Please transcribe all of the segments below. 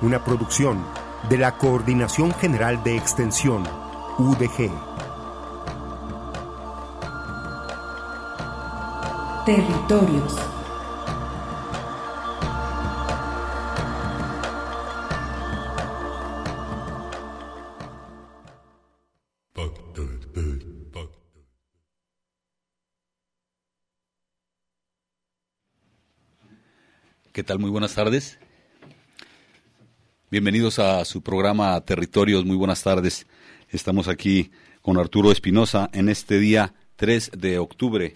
Una producción de la Coordinación General de Extensión, UDG. Territorios. ¿Qué tal? Muy buenas tardes. Bienvenidos a su programa Territorios. Muy buenas tardes. Estamos aquí con Arturo Espinosa en este día 3 de octubre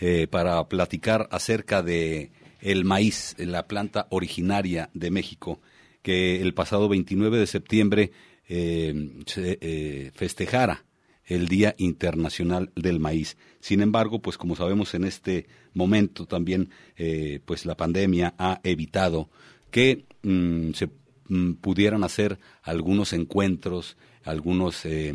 eh, para platicar acerca de el maíz, la planta originaria de México, que el pasado 29 de septiembre eh, se eh, festejara el Día Internacional del Maíz. Sin embargo, pues como sabemos en este momento también, eh, pues la pandemia ha evitado que mm, se pudieran hacer algunos encuentros, algunos, eh,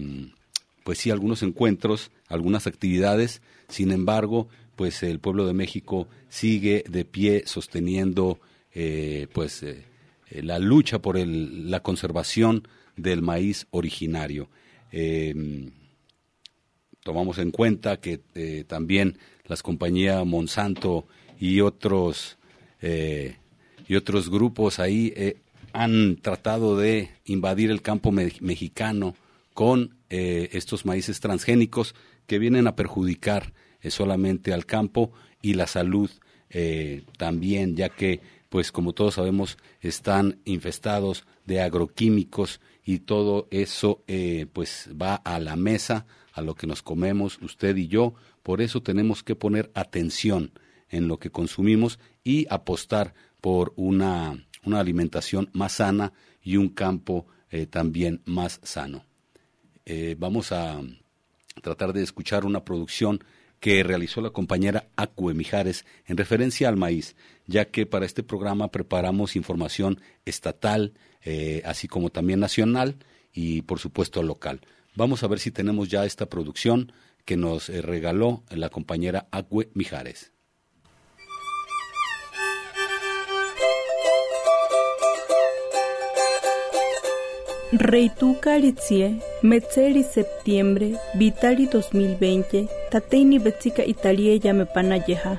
pues sí, algunos encuentros, algunas actividades. Sin embargo, pues el pueblo de México sigue de pie sosteniendo, eh, pues eh, la lucha por el, la conservación del maíz originario. Eh, tomamos en cuenta que eh, también las compañías Monsanto y otros eh, y otros grupos ahí eh, han tratado de invadir el campo me mexicano con eh, estos maíces transgénicos que vienen a perjudicar eh, solamente al campo y la salud eh, también, ya que, pues como todos sabemos, están infestados de agroquímicos y todo eso eh, pues va a la mesa a lo que nos comemos usted y yo. Por eso tenemos que poner atención en lo que consumimos y apostar por una, una alimentación más sana y un campo eh, también más sano. Eh, vamos a tratar de escuchar una producción que realizó la compañera Acue Mijares en referencia al maíz, ya que para este programa preparamos información estatal, eh, así como también nacional y por supuesto local. Vamos a ver si tenemos ya esta producción que nos regaló la compañera Acue Mijares. Reitucaritzie, Metzeri septiembre, Vitali 2020, Tateini Betzika Italia Yamepana Yeha.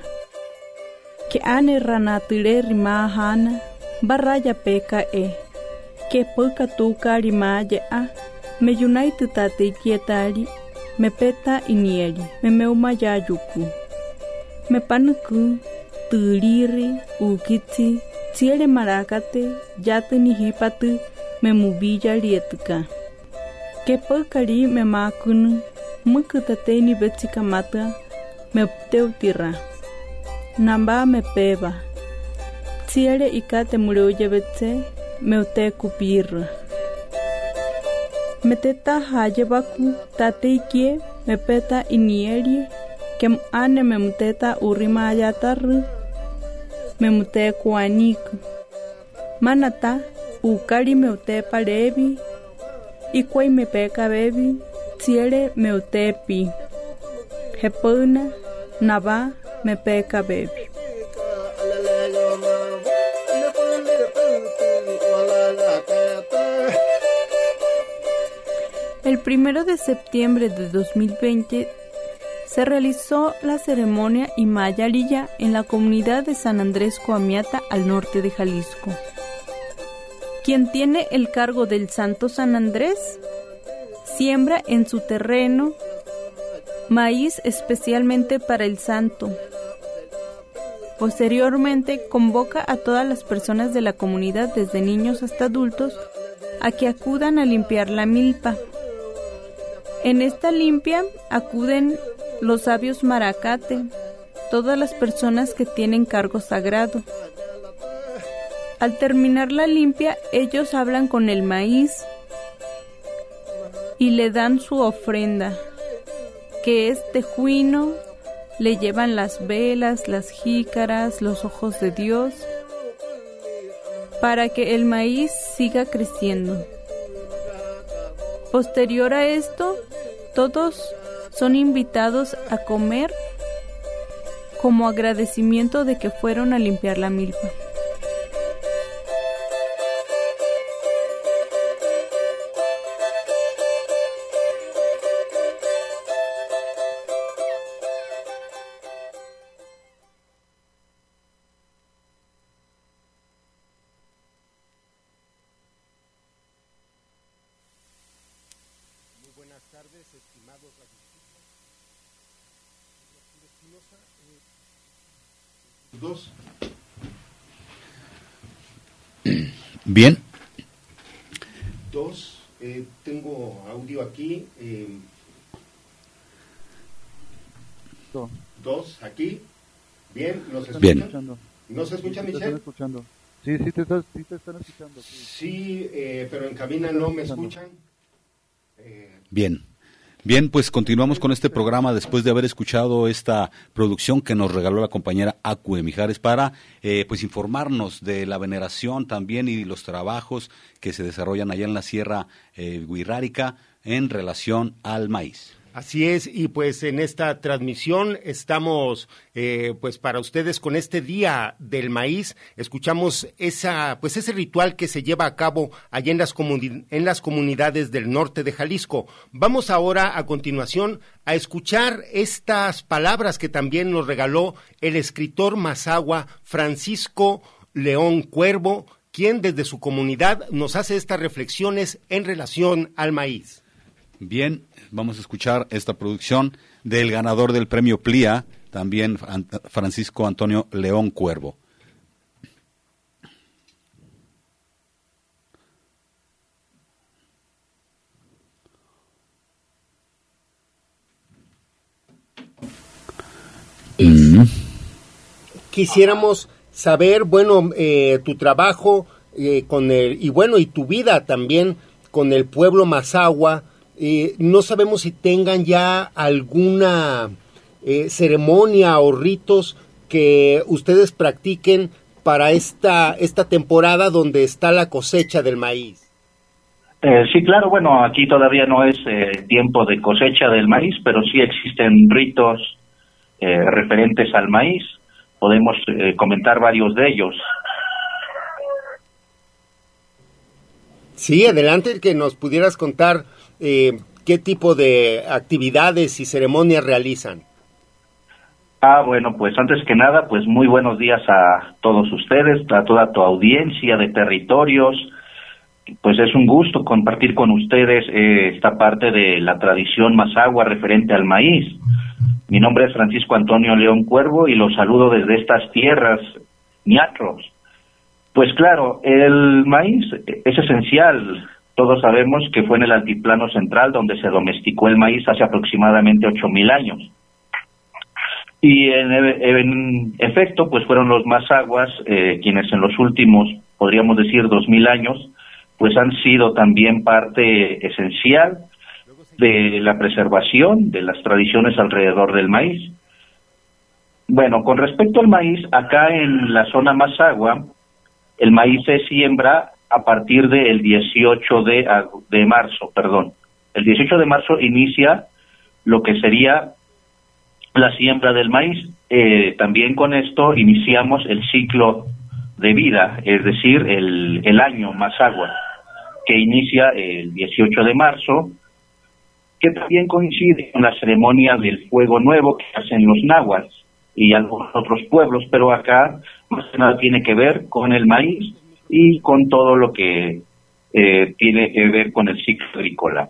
Que ane ranatire rima hana, barraya peka e. Que poka tuka rima a, me unite tate kietari, me peta inieri, me meuma yayuku. Me panuku, turiri, ukiti, tiele marakate, yate ni hipatu, me mubilla rietuka. Que păcări me macun, mâcâtă teni bețica mată, me teu tira. Namba me peba. Țiere icate mureuye betze, me te cupirra. Me teta haye baku, tate ikie, me peta inieri, kem ane me muteta ayatarru, me mute kuaniku. Manata, ukari meute parevi, ikwai me peka bebi, tiere meute pi. Hepuna, nava me peka bebi. El primero de septiembre de 2020 se realizó la ceremonia Imayarilla en la comunidad de San Andrés Coamiata al norte de Jalisco. Quien tiene el cargo del Santo San Andrés, siembra en su terreno maíz especialmente para el santo. Posteriormente convoca a todas las personas de la comunidad, desde niños hasta adultos, a que acudan a limpiar la milpa. En esta limpia acuden los sabios maracate, todas las personas que tienen cargo sagrado. Al terminar la limpia, ellos hablan con el maíz y le dan su ofrenda, que es tejuino, le llevan las velas, las jícaras, los ojos de Dios, para que el maíz siga creciendo. Posterior a esto, todos son invitados a comer como agradecimiento de que fueron a limpiar la milpa. Bien. Dos, eh, tengo audio aquí. Eh, dos, aquí. Bien, ¿nos escuchan? Bien. ¿No se escucha, sí, Michelle? Te están escuchando. Sí, sí te, estás, sí te están escuchando. Sí, Sí, eh, pero en cabina no me escuchan. Eh, Bien. Bien, pues continuamos con este programa después de haber escuchado esta producción que nos regaló la compañera Acue Mijares para eh, pues informarnos de la veneración también y los trabajos que se desarrollan allá en la Sierra eh, Guirrárica en relación al maíz. Así es, y pues en esta transmisión estamos, eh, pues para ustedes con este día del maíz, escuchamos esa, pues ese ritual que se lleva a cabo allá en las, comuni- en las comunidades del norte de Jalisco. Vamos ahora a continuación a escuchar estas palabras que también nos regaló el escritor mazagua Francisco León Cuervo, quien desde su comunidad nos hace estas reflexiones en relación al maíz. Bien, vamos a escuchar esta producción del ganador del premio PLIA, también An- Francisco Antonio León Cuervo. quisiéramos saber, bueno, eh, tu trabajo eh, con el, y bueno, y tu vida también con el pueblo Mazagua. No sabemos si tengan ya alguna eh, ceremonia o ritos que ustedes practiquen para esta, esta temporada donde está la cosecha del maíz. Eh, sí, claro, bueno, aquí todavía no es eh, tiempo de cosecha del maíz, pero sí existen ritos eh, referentes al maíz. Podemos eh, comentar varios de ellos. Sí, adelante, que nos pudieras contar eh, qué tipo de actividades y ceremonias realizan. Ah, bueno, pues antes que nada, pues muy buenos días a todos ustedes, a toda tu audiencia de territorios. Pues es un gusto compartir con ustedes eh, esta parte de la tradición mazagua referente al maíz. Mi nombre es Francisco Antonio León Cuervo y los saludo desde estas tierras, ñatros. Pues claro, el maíz es esencial. Todos sabemos que fue en el altiplano central donde se domesticó el maíz hace aproximadamente 8.000 años. Y en, efecto, pues fueron los mazaguas eh, quienes en los últimos, podríamos decir, 2.000 años, pues han sido también parte esencial de la preservación de las tradiciones alrededor del maíz. Bueno, con respecto al maíz, acá en la zona Mazagua, el maíz se siembra a partir del 18 de, de marzo, perdón. El 18 de marzo inicia lo que sería la siembra del maíz. Eh, también con esto iniciamos el ciclo de vida, es decir, el, el año Mazagua, que inicia el 18 de marzo, que también coincide con la ceremonia del fuego nuevo que hacen los náhuatl y algunos otros pueblos, pero acá más que nada tiene que ver con el maíz y con todo lo que eh, tiene que ver con el ciclo agrícola.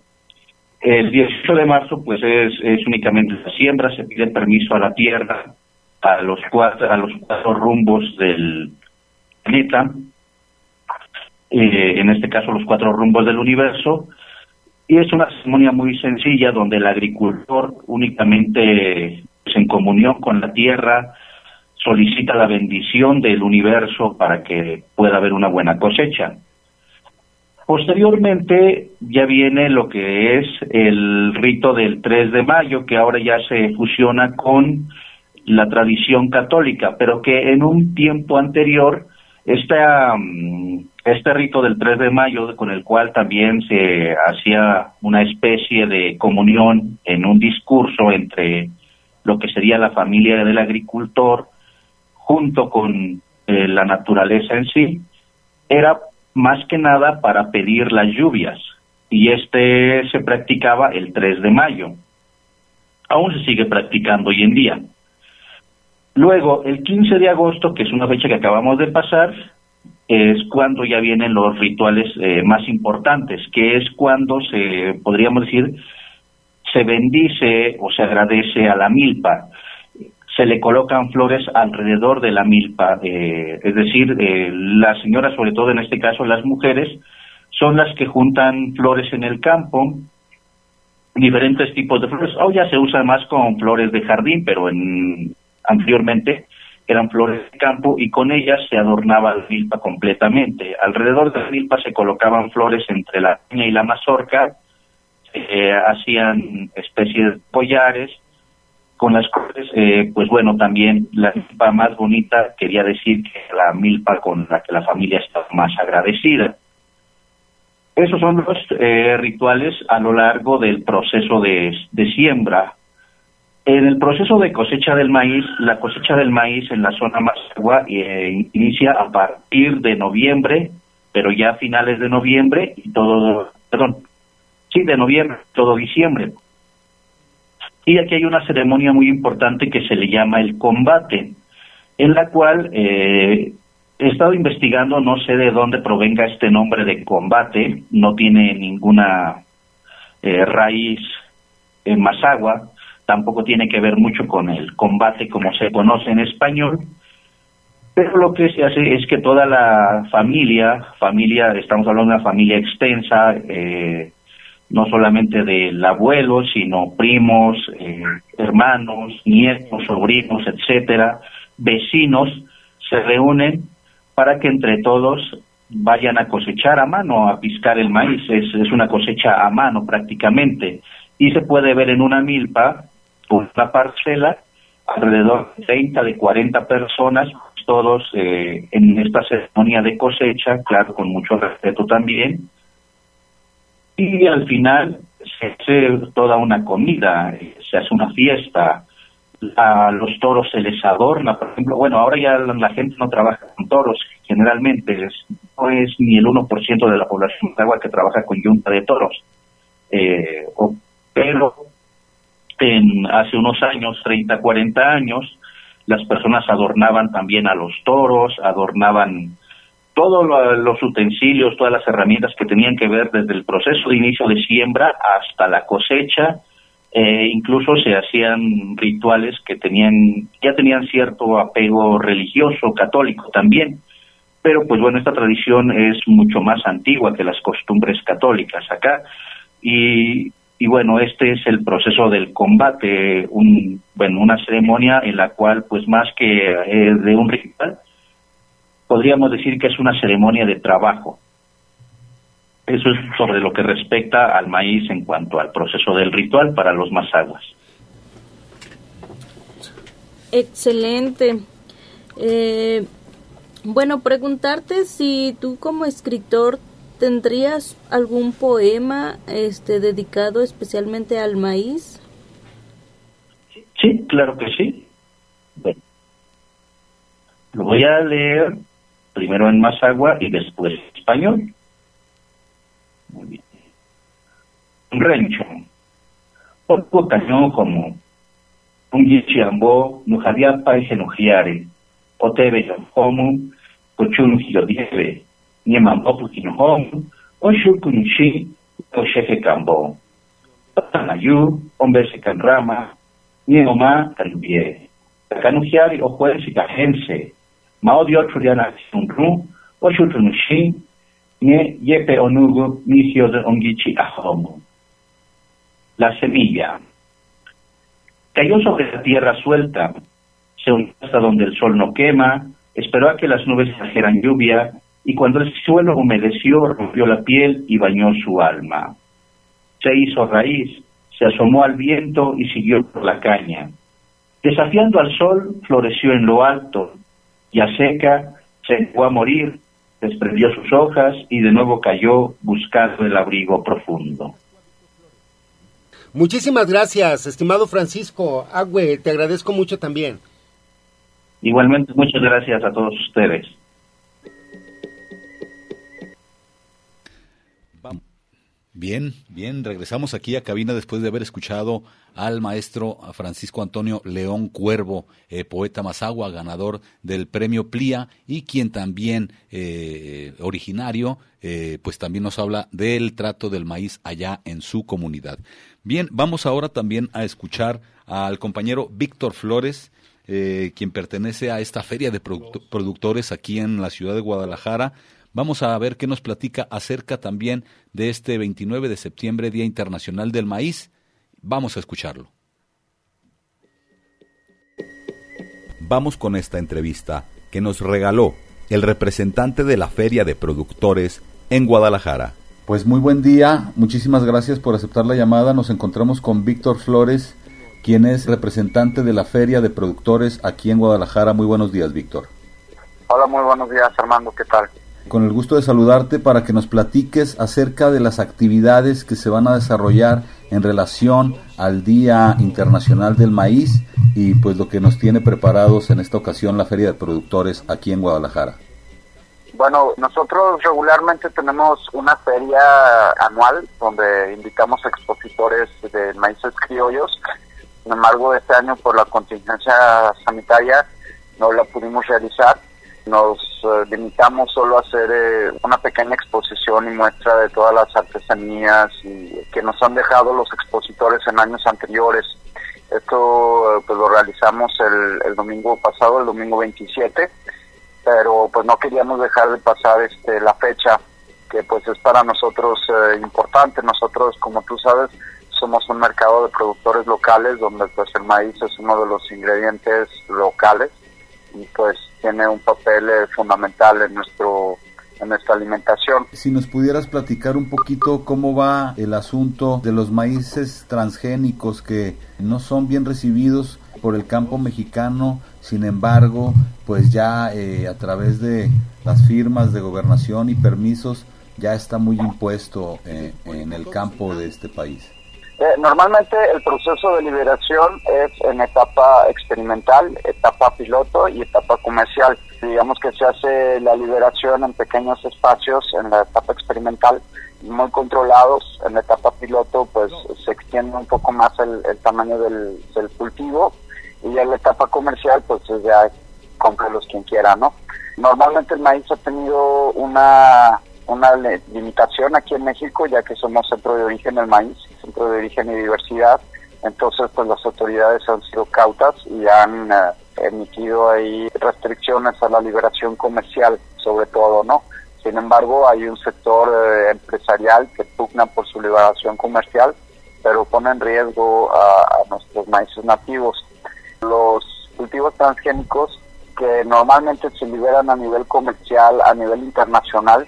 El 18 de marzo, pues es, únicamente la siembra, se pide permiso a la tierra, a los cuatro, a los cuatro rumbos del planeta, eh, en este caso los cuatro rumbos del universo, y es una ceremonia muy sencilla donde el agricultor únicamente pues, en comunión con la tierra solicita la bendición del universo para que pueda haber una buena cosecha. Posteriormente ya viene lo que es el rito del 3 de mayo, que ahora ya se fusiona con la tradición católica, pero que en un tiempo anterior este, este rito del 3 de mayo, con el cual también se hacía una especie de comunión en un discurso entre lo que sería la familia del agricultor junto con eh, la naturaleza en sí, era más que nada para pedir las lluvias y este se practicaba el 3 de mayo. Aún se sigue practicando hoy en día. Luego, el 15 de agosto, que es una fecha que acabamos de pasar, es cuando ya vienen los rituales eh, más importantes, que es cuando se, podríamos decir, se bendice o se agradece a la milpa se le colocan flores alrededor de la milpa, eh, es decir, eh, las señoras, sobre todo en este caso las mujeres, son las que juntan flores en el campo, diferentes tipos de flores. Hoy ya se usa más con flores de jardín, pero en, anteriormente eran flores de campo y con ellas se adornaba la milpa completamente. Alrededor de la milpa se colocaban flores entre la piña y la mazorca, eh, hacían especies de collares, con las cuales, eh, pues bueno, también la milpa más bonita quería decir que la milpa con la que la familia está más agradecida. Esos son los eh, rituales a lo largo del proceso de, siembra. En el proceso de cosecha del maíz, la cosecha del maíz en la zona más agua eh, inicia a partir de noviembre, pero ya a finales de noviembre y todo, perdón, sí, de noviembre, todo diciembre. Y aquí hay una ceremonia muy importante que se le llama el combate, en la cual eh, he estado investigando, no sé de dónde provenga este nombre de combate, no tiene ninguna eh, raíz en Mazagua, tampoco tiene que ver mucho con el combate como se conoce en español, pero lo que se hace es que toda la familia, familia, estamos hablando de una familia extensa, eh, no solamente del abuelo, sino primos, eh, hermanos, nietos, sobrinos, etcétera, vecinos, se reúnen para que entre todos vayan a cosechar a mano, a piscar el maíz. Es, es una cosecha a mano prácticamente. Y se puede ver en una milpa, una parcela, alrededor de 30, de 40 personas, todos eh, en esta ceremonia de cosecha, claro, con mucho respeto también, y al final se hace toda una comida, se hace una fiesta, a los toros se les adorna, por ejemplo, bueno, ahora ya la, gente no trabaja con toros, generalmente no es ni el 1% de la población de agua que trabaja con yunta de toros, eh, pero en, hace unos años, 30, 40 años, las personas adornaban también a los toros, adornaban todos los utensilios, todas las herramientas que tenían que ver desde el proceso de inicio de siembra hasta la cosecha, eh, incluso se hacían rituales que tenían, ya tenían cierto apego religioso, católico también, pero pues bueno, esta tradición es mucho más antigua que las costumbres católicas acá, y, y bueno, este es el proceso del combate, un, bueno, una ceremonia en la cual pues más que eh, de un ritual, podríamos decir que es una ceremonia de trabajo. Eso es sobre lo que respecta al maíz en cuanto al proceso del ritual para los masaguas. Excelente. Eh, bueno, preguntarte si tú como escritor tendrías algún poema este dedicado especialmente al maíz. Sí, claro que sí. Bueno, lo voy a leer primero en Masagua y después español. Muy bien. Un rencho. Otro cañón como un yichiambo, nujadiapa y genujiare, otebe como cochun dieve, ni mambo hong, o shukunshi, o sheje cambo. Tanayu, hombre se canrama, ni oma talubie. Kanujiari o juez misio de. La semilla. Cayó sobre la tierra suelta, se hundió hasta donde el sol no quema, esperó a que las nubes trajeran lluvia, y cuando el suelo humedeció, rompió la piel y bañó su alma. Se hizo raíz, se asomó al viento y siguió por la caña. Desafiando al sol, floreció en lo alto, ya seca, se fue a morir, desprendió sus hojas y de nuevo cayó buscando el abrigo profundo. Muchísimas gracias, estimado Francisco Agüe, te agradezco mucho también. Igualmente, muchas gracias a todos ustedes. Bien, bien, regresamos aquí a cabina después de haber escuchado al maestro Francisco Antonio León Cuervo, eh, poeta Mazagua, ganador del premio Plia y quien también, eh, originario, eh, pues también nos habla del trato del maíz allá en su comunidad. Bien, vamos ahora también a escuchar al compañero Víctor Flores, quien pertenece a esta feria de productores aquí en la ciudad de Guadalajara. Vamos a ver qué nos platica acerca también de este 29 de septiembre, Día Internacional del Maíz. Vamos a escucharlo. Vamos con esta entrevista que nos regaló el representante de la Feria de Productores en Guadalajara. Pues muy buen día, muchísimas gracias por aceptar la llamada. Nos encontramos con Víctor Flores, quien es representante de la Feria de Productores aquí en Guadalajara. Muy buenos días, Víctor. Hola, muy buenos días, Armando. ¿Qué tal? Con el gusto de saludarte para que nos platiques acerca de las actividades que se van a desarrollar en relación al Día Internacional del Maíz y pues lo que nos tiene preparados en esta ocasión la Feria de Productores aquí en Guadalajara. Bueno, nosotros regularmente tenemos una feria anual donde invitamos expositores de maíces criollos. Sin embargo, este año por la contingencia sanitaria no la pudimos realizar nos eh, limitamos solo a hacer eh, una pequeña exposición y muestra de todas las artesanías y, que nos han dejado los expositores en años anteriores. Esto eh, pues lo realizamos el, el, domingo pasado, el domingo 27, pero pues no queríamos dejar de pasar este la fecha que pues es para nosotros importante. Nosotros, como tú sabes, somos un mercado de productores locales donde pues el maíz es uno de los ingredientes locales y pues tiene un papel eh, fundamental en nuestro en nuestra alimentación. Si nos pudieras platicar un poquito cómo va el asunto de los maíces transgénicos que no son bien recibidos por el campo mexicano, sin embargo, pues ya eh, a través de las firmas de gobernación y permisos ya está muy impuesto eh, en el campo de este país. Eh, normalmente el proceso de liberación es en etapa experimental, etapa piloto y etapa comercial. Digamos que se hace la liberación en pequeños espacios en la etapa experimental, muy controlados. En la etapa piloto pues se extiende un poco más el, tamaño del, cultivo y en la etapa comercial pues ya los quien quiera, ¿no? Normalmente el maíz ha tenido una una limitación aquí en México, ya que somos centro de origen del maíz, centro de origen y diversidad. Entonces, pues las autoridades han sido cautas y han eh, emitido ahí restricciones a la liberación comercial, sobre todo, ¿no? Sin embargo, hay un sector eh, empresarial que pugna por su liberación comercial, pero pone en riesgo a, a nuestros maíces nativos. Los cultivos transgénicos que normalmente se liberan a nivel comercial, a nivel internacional,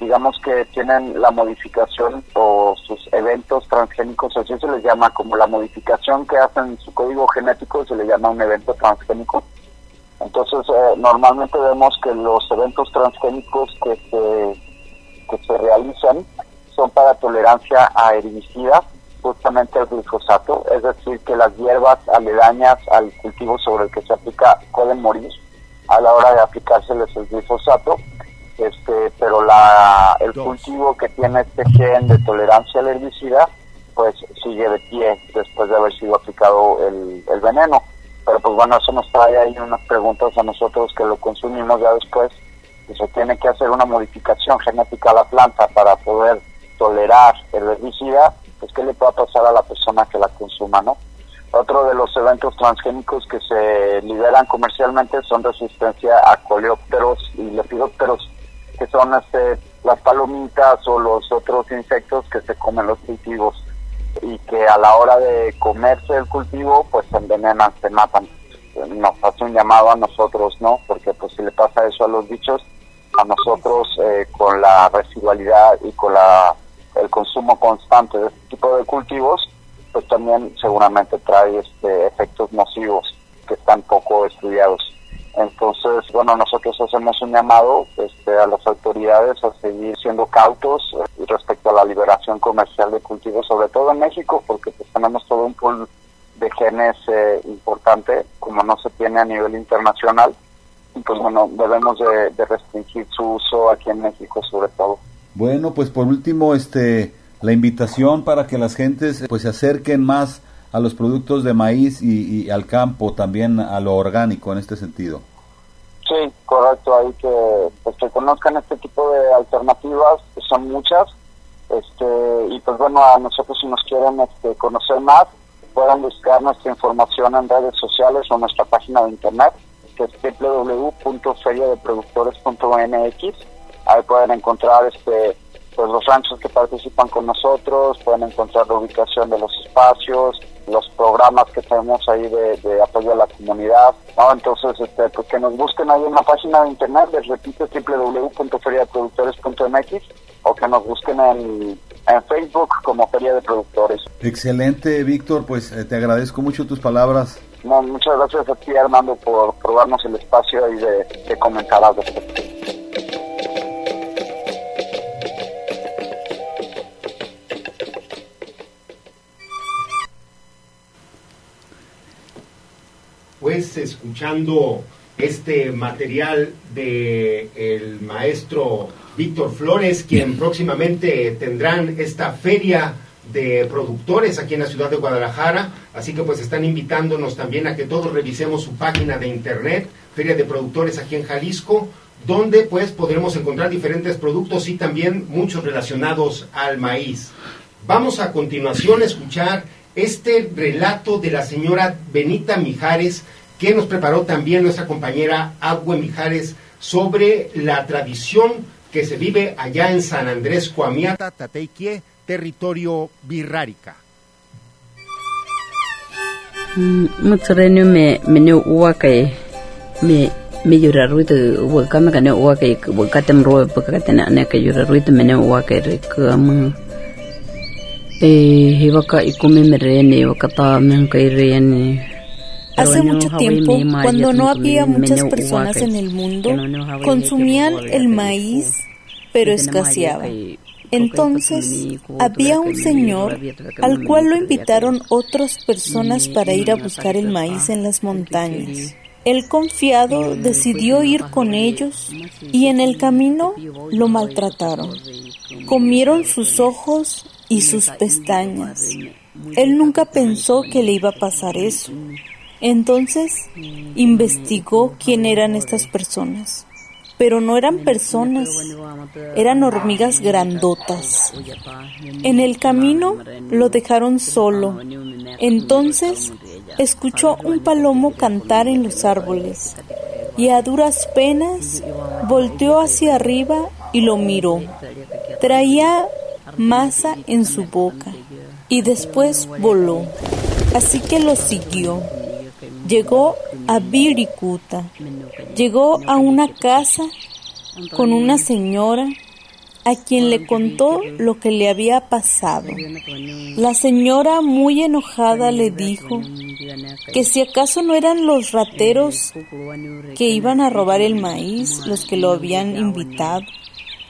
digamos que tienen la modificación o sus eventos transgénicos, así se les llama como la modificación que hacen su código genético, se le llama un evento transgénico. Entonces, eh, normalmente vemos que los eventos transgénicos que se, que se realizan son para tolerancia a herbicidas, justamente el glifosato, es decir, que las hierbas aledañas al cultivo sobre el que se aplica pueden morir a la hora de aplicárseles el glifosato este, pero la, el cultivo que tiene este gen de tolerancia al herbicida, pues sigue de pie después de haber sido aplicado el, el veneno. Pero pues bueno, eso nos trae ahí unas preguntas a nosotros que lo consumimos ya después que se tiene que hacer una modificación genética a la planta para poder tolerar el herbicida, pues qué le puede pasar a la persona que la consuma, ¿no? Otro de los eventos transgénicos que se liberan comercialmente son resistencia a coleópteros y lepidópteros, que son este, las palomitas o los otros insectos que se comen los cultivos y que a la hora de comerse el cultivo pues se envenenan, se matan. Nos hace un llamado a nosotros, ¿no? Porque pues si le pasa eso a los bichos, a nosotros eh, con la residualidad y con la el consumo constante de este tipo de cultivos, pues también seguramente trae este efectos nocivos que están poco estudiados. Entonces, bueno, nosotros hacemos un llamado este, a las autoridades a seguir siendo cautos eh, respecto a la liberación comercial de cultivos, sobre todo en México, porque pues, tenemos todo un pool de genes eh, importante, como no se tiene a nivel internacional, y pues bueno, debemos de, de restringir su uso aquí en México sobre todo. Bueno, pues por último, este, la invitación para que las gentes pues se acerquen más a los productos de maíz y, y, al campo, también a lo orgánico en este sentido. Sí, correcto, hay que, pues, que conozcan este tipo de alternativas, que son muchas, este, y pues bueno, a nosotros si nos quieren este, conocer más, pueden buscar nuestra información en redes sociales o nuestra página de internet, que es www.feriadeproductores.mx, ahí pueden encontrar este pues los ranchos que participan con nosotros, pueden encontrar la ubicación de los espacios, los programas que tenemos ahí de, apoyo a la comunidad, ¿no? Entonces, este, pues que nos busquen ahí en la página de internet, les repito, www.feriadeproductores.mx o que nos busquen en, en Facebook como Feria de Productores. Excelente, Víctor, pues eh, te agradezco mucho tus palabras. No, muchas gracias a ti, Armando, por probarnos el espacio y de, de comentar al pues escuchando este material de el maestro Víctor Flores, quien próximamente tendrán esta feria de productores aquí en la ciudad de Guadalajara, así que pues están invitándonos también a que todos revisemos su página de internet, Feria de Productores aquí en Jalisco, donde pues podremos encontrar diferentes productos y también muchos relacionados al maíz. Vamos a continuación a escuchar este relato de la señora Benita Mijares, que nos preparó también nuestra compañera Agüe Mijares sobre la tradición que se vive allá en San Andrés Coamiata, Tateiquie, territorio birrárica. Mutsurenio me me me Hace mucho tiempo, cuando no había muchas personas en el mundo, consumían el maíz, pero escaseaba. Entonces había un señor al cual lo invitaron otras personas para ir a buscar el maíz en las montañas. El confiado decidió ir con ellos y en el camino lo maltrataron. Comieron sus ojos y sus pestañas. Él nunca pensó que le iba a pasar eso. Entonces investigó quién eran estas personas. Pero no eran personas, eran hormigas grandotas. En el camino lo dejaron solo. Entonces escuchó un palomo cantar en los árboles y a duras penas volteó hacia arriba y lo miró. Traía masa en su boca y después voló. Así que lo siguió. Llegó a Viricuta. Llegó a una casa con una señora a quien le contó lo que le había pasado. La señora, muy enojada, le dijo que si acaso no eran los rateros que iban a robar el maíz los que lo habían invitado,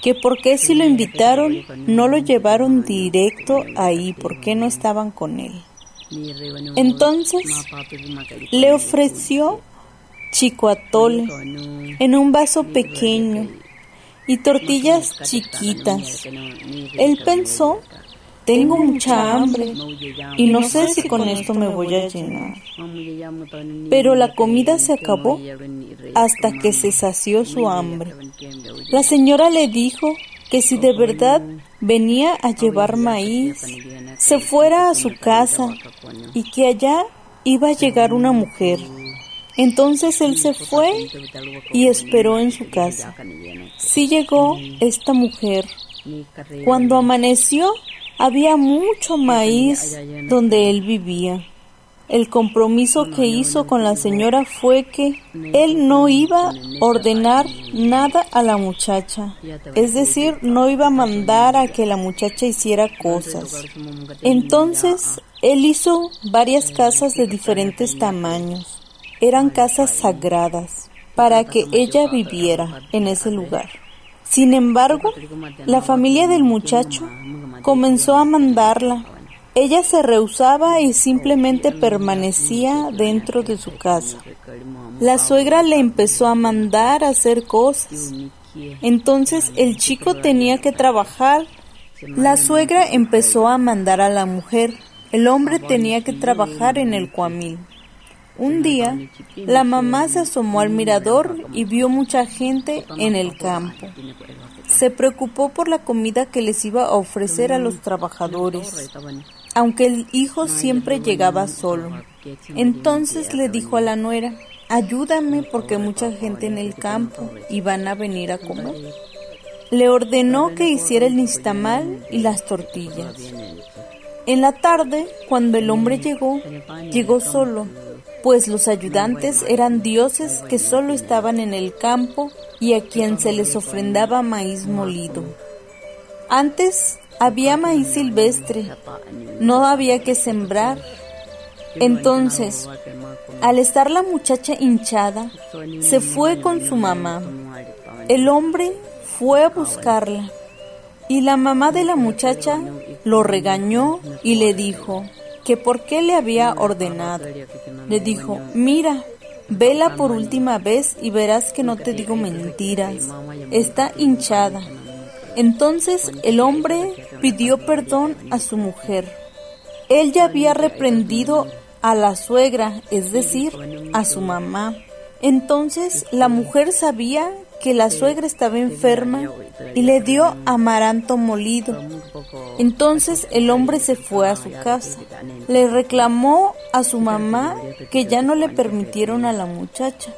que por qué si lo invitaron no lo llevaron directo ahí, por qué no estaban con él. Entonces le ofreció chicoatole en un vaso pequeño y tortillas chiquitas. Él pensó tengo mucha hambre y no sé si con esto me voy a llenar. Pero la comida se acabó hasta que se sació su hambre. La señora le dijo que si de verdad venía a llevar maíz, se fuera a su casa y que allá iba a llegar una mujer. Entonces él se fue y esperó en su casa. Sí llegó esta mujer. Cuando amaneció, había mucho maíz donde él vivía. El compromiso que hizo con la señora fue que él no iba a ordenar nada a la muchacha, es decir, no iba a mandar a que la muchacha hiciera cosas. Entonces, él hizo varias casas de diferentes tamaños. Eran casas sagradas para que ella viviera en ese lugar. Sin embargo, la familia del muchacho comenzó a mandarla ella se rehusaba y simplemente permanecía dentro de su casa. La suegra le empezó a mandar a hacer cosas. Entonces el chico tenía que trabajar. La suegra empezó a mandar a la mujer. El hombre tenía que trabajar en el cuamil. Un día, la mamá se asomó al mirador y vio mucha gente en el campo. Se preocupó por la comida que les iba a ofrecer a los trabajadores aunque el hijo siempre llegaba solo. Entonces le dijo a la nuera, ayúdame porque mucha gente en el campo y van a venir a comer. Le ordenó que hiciera el nistamal y las tortillas. En la tarde, cuando el hombre llegó, llegó solo, pues los ayudantes eran dioses que solo estaban en el campo y a quien se les ofrendaba maíz molido. Antes había maíz silvestre, no había que sembrar. Entonces, al estar la muchacha hinchada, se fue con su mamá. El hombre fue a buscarla y la mamá de la muchacha lo regañó y le dijo que por qué le había ordenado. Le dijo, mira, vela por última vez y verás que no te digo mentiras. Está hinchada. Entonces el hombre pidió perdón a su mujer. Él ya había reprendido a la suegra, es decir, a su mamá. Entonces la mujer sabía que la suegra estaba enferma y le dio amaranto molido. Entonces el hombre se fue a su casa. Le reclamó a su mamá que ya no le permitieron a la muchacha.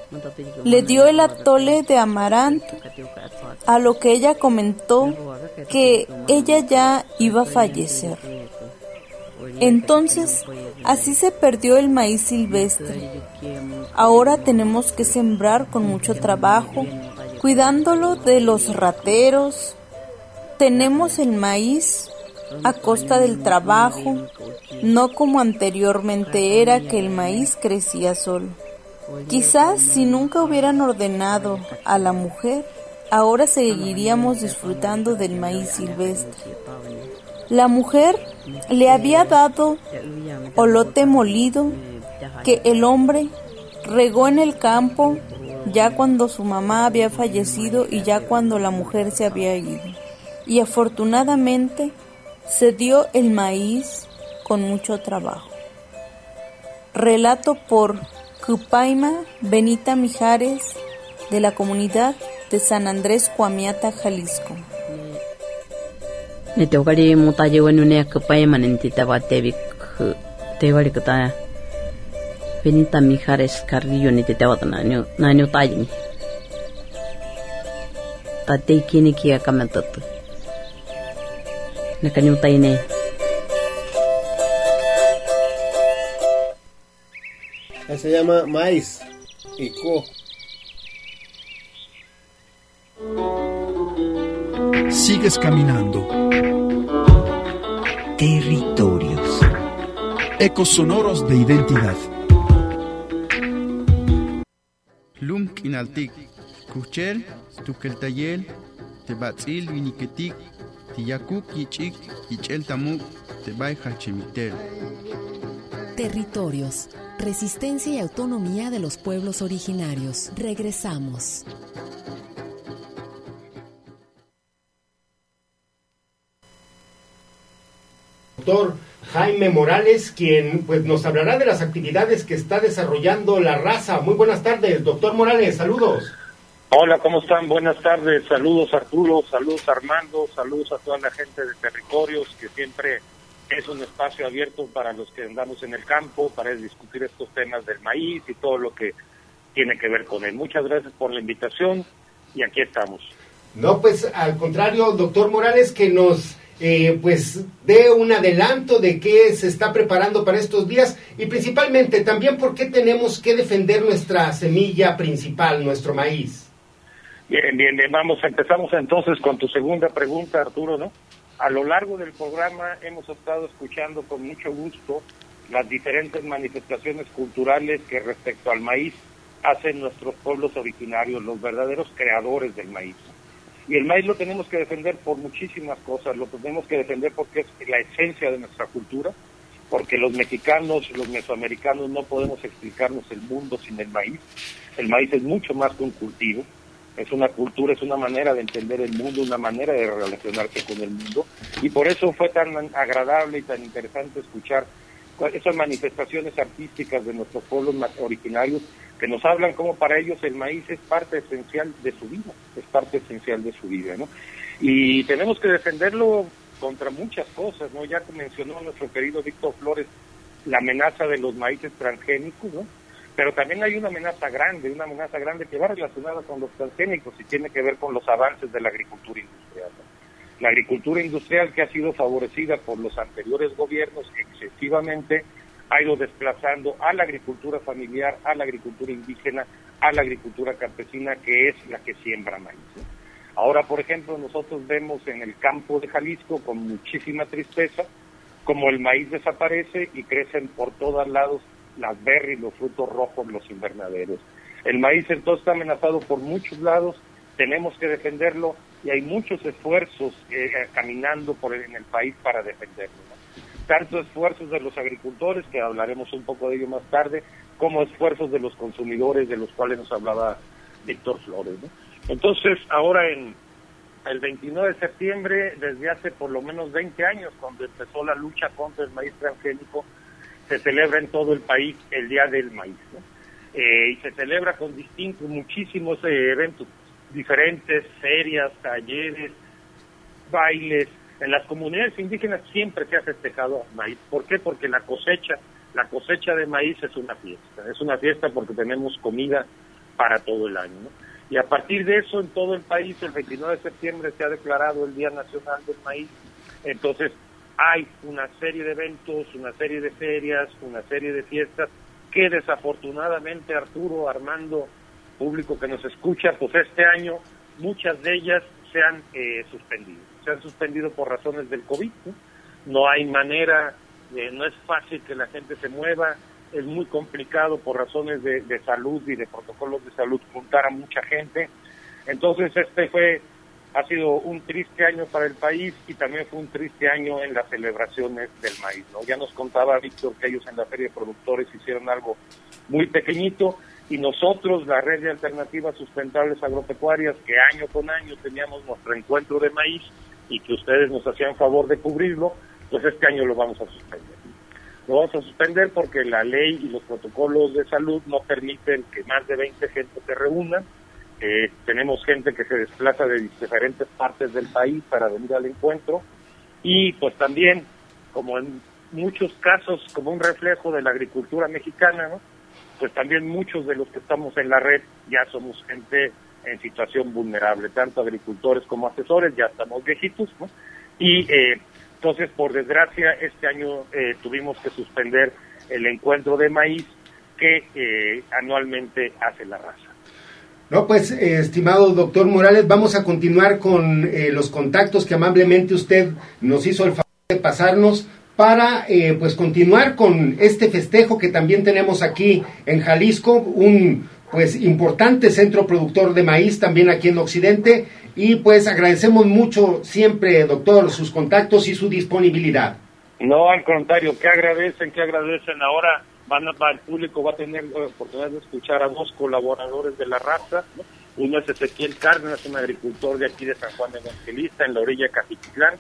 Le dio el atole de amaranto, a lo que ella comentó que ella ya iba a fallecer. Entonces, así se perdió el maíz silvestre. Ahora tenemos que sembrar con mucho trabajo, cuidándolo de los rateros. Tenemos el maíz a costa del trabajo, no como anteriormente era que el maíz crecía solo. Quizás si nunca hubieran ordenado a la mujer, ahora seguiríamos disfrutando del maíz silvestre. La mujer le había dado olote molido que el hombre regó en el campo ya cuando su mamá había fallecido y ya cuando la mujer se había ido. Y afortunadamente se dio el maíz con mucho trabajo. Relato por Cupaima Benita Mijares de la comunidad de San Andrés Cuamiata, Jalisco. te Benita Mijares Carrillo ni te tawata na nyo na nyo tayi ta te kini kia kamentatu na kanyo tayi ne Se llama maíz y co. Sigues caminando. Territorios. Ecos sonoros de identidad. Lum kinaltik. Kuchel, tukeltayel, tebatzil viniketik, tiyakuk yichik, yichel tamuk, tebay hachemitel. Territorios. Resistencia y autonomía de los pueblos originarios. Regresamos. doctor Jaime Morales, quien pues nos hablará de las actividades que está desarrollando la raza. Muy buenas tardes, doctor Morales, saludos. Hola, ¿cómo están? Buenas tardes, saludos Arturo, saludos Armando, saludos a toda la gente de territorios, que siempre es un espacio abierto para los que andamos en el campo, para discutir estos temas del maíz y todo lo que tiene que ver con él. Muchas gracias por la invitación y aquí estamos. No, pues al contrario, doctor Morales, que nos eh, pues dé un adelanto de qué se está preparando para estos días y principalmente también por qué tenemos que defender nuestra semilla principal, nuestro maíz. Bien, bien, bien, vamos, empezamos entonces con tu segunda pregunta, Arturo, ¿no? A lo largo del programa hemos estado escuchando con mucho gusto las diferentes manifestaciones culturales que respecto al maíz hacen nuestros pueblos originarios, los verdaderos creadores del maíz. Y el maíz lo tenemos que defender por muchísimas cosas, lo tenemos que defender porque es la esencia de nuestra cultura, porque los mexicanos, los mesoamericanos no podemos explicarnos el mundo sin el maíz. El maíz es mucho más que un cultivo, es una cultura, es una manera de entender el mundo, una manera de relacionarse con el mundo. Y por eso fue tan agradable y tan interesante escuchar esas manifestaciones artísticas de nuestros pueblos originarios que nos hablan como para ellos el maíz es parte esencial de su vida, es parte esencial de su vida, ¿no? Y tenemos que defenderlo contra muchas cosas, ¿no? Ya mencionó nuestro querido Víctor Flores la amenaza de los maíces transgénicos, ¿no? Pero también hay una amenaza grande, una amenaza grande que va relacionada con los transgénicos y tiene que ver con los avances de la agricultura industrial. La agricultura industrial que ha sido favorecida por los anteriores gobiernos excesivamente ha ido desplazando a la agricultura familiar, a la agricultura indígena, a la agricultura campesina, que es la que siembra maíz. Ahora, por ejemplo, nosotros vemos en el campo de Jalisco con muchísima tristeza como el maíz desaparece y crecen por todos lados las berries, los frutos rojos, los invernaderos. El maíz entonces está amenazado por muchos lados, tenemos que defenderlo y hay muchos esfuerzos eh, caminando por en el país para defenderlo tanto esfuerzos de los agricultores, que hablaremos un poco de ello más tarde, como esfuerzos de los consumidores, de los cuales nos hablaba Víctor Flores. Entonces, ahora en el 29 de septiembre, desde hace por lo menos 20 años, cuando empezó la lucha contra el maíz transgénico, se celebra en todo el país el Día del Maíz. Eh, y se celebra con distintos, muchísimos eh, eventos diferentes, ferias, talleres, bailes, en las comunidades indígenas siempre se ha festejado maíz. ¿Por qué? Porque la cosecha, la cosecha de maíz es una fiesta. Es una fiesta porque tenemos comida para todo el año. Y a partir de eso, en todo el país, el 29 de septiembre se ha declarado el Día Nacional del Maíz. Entonces, hay una serie de eventos, una serie de ferias, una serie de fiestas que desafortunadamente Arturo, Armando, público que nos escucha, pues este año muchas de ellas se han eh, suspendido se han suspendido por razones del COVID. No, hay manera, eh, no es fácil que la gente se mueva, es muy complicado por razones de, salud y de protocolos de salud juntar a mucha gente. Entonces este fue, ha sido un triste año para el país y también fue un triste año en las celebraciones del maíz. ¿no? Ya nos contaba Víctor que ellos en la Feria de Productores hicieron algo muy pequeñito y nosotros, la red de alternativas sustentables agropecuarias, que año con año teníamos nuestro encuentro de maíz, y que ustedes nos hacían favor de cubrirlo, pues este año lo vamos a suspender. Lo vamos a suspender porque la ley y los protocolos de salud no permiten que más de 20 gente se reúnan. Eh, tenemos gente que se desplaza de diferentes partes del país para venir al encuentro y pues también, como en muchos casos, como un reflejo de la agricultura mexicana, ¿no? Pues también muchos de los que estamos en la red ya somos gente en situación vulnerable, tanto agricultores como asesores, ya estamos viejitos, ¿no? Y eh, entonces, por desgracia, este año eh, tuvimos que suspender el encuentro de maíz que eh, anualmente hace la raza. No, pues, estimado doctor Morales, vamos a continuar con los contactos que amablemente usted nos hizo el favor de pasarnos para pues continuar con este festejo que también tenemos aquí en Jalisco, un pues importante centro productor de maíz también aquí en Occidente y pues agradecemos mucho siempre, doctor, sus contactos y su disponibilidad. No, al contrario, que agradecen, que agradecen. Ahora van a, el público va a tener la oportunidad de escuchar a dos colaboradores de la raza. Uno es Ezequiel Cárdenas, un agricultor de aquí de San Juan Evangelista, en la orilla de Cajitlán,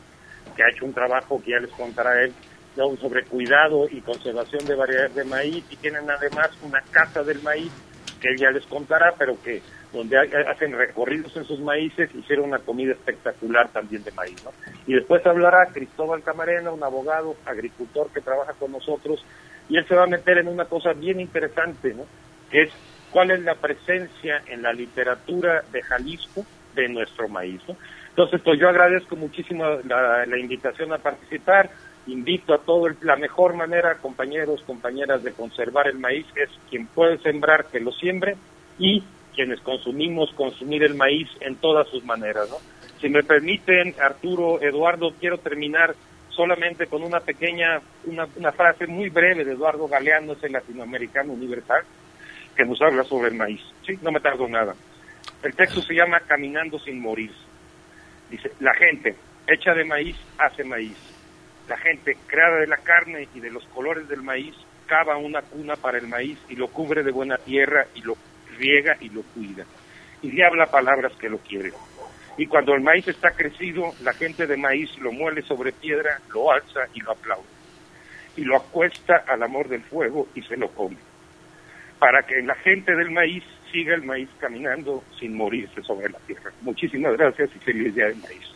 que ha hecho un trabajo que ya les contará él sobre cuidado y conservación de variedades de maíz y tienen además una casa del maíz que él ya les contará, pero que donde hacen recorridos en sus maíces, hicieron una comida espectacular también de maíz. ¿no? Y después hablará Cristóbal Camarena, un abogado, agricultor que trabaja con nosotros, y él se va a meter en una cosa bien interesante, ¿no? que es cuál es la presencia en la literatura de Jalisco de nuestro maíz. ¿no? Entonces, pues yo agradezco muchísimo la, invitación a participar invito a todo la mejor manera, compañeros, compañeras, de conservar el maíz es quien puede sembrar que lo siembre y quienes consumimos consumir el maíz en todas sus maneras, ¿no? Si me permiten, Arturo, Eduardo, quiero terminar solamente con una pequeña, una, una frase muy breve de Eduardo Galeano, ese latinoamericano universal, que nos habla sobre el maíz. Sí, no me tardo nada. El texto se llama Caminando sin morir. Dice, la gente hecha de maíz hace maíz la gente creada de la carne y de los colores del maíz cava una cuna para el maíz y lo cubre de buena tierra y lo riega y lo cuida. Y le habla palabras que lo quieren. Y cuando el maíz está crecido, la gente de maíz lo muele sobre piedra, lo alza y lo aplaude. Y lo acuesta al amor del fuego y se lo come. Para que la gente del maíz siga el maíz caminando sin morirse sobre la tierra. Muchísimas gracias y feliz día del maíz.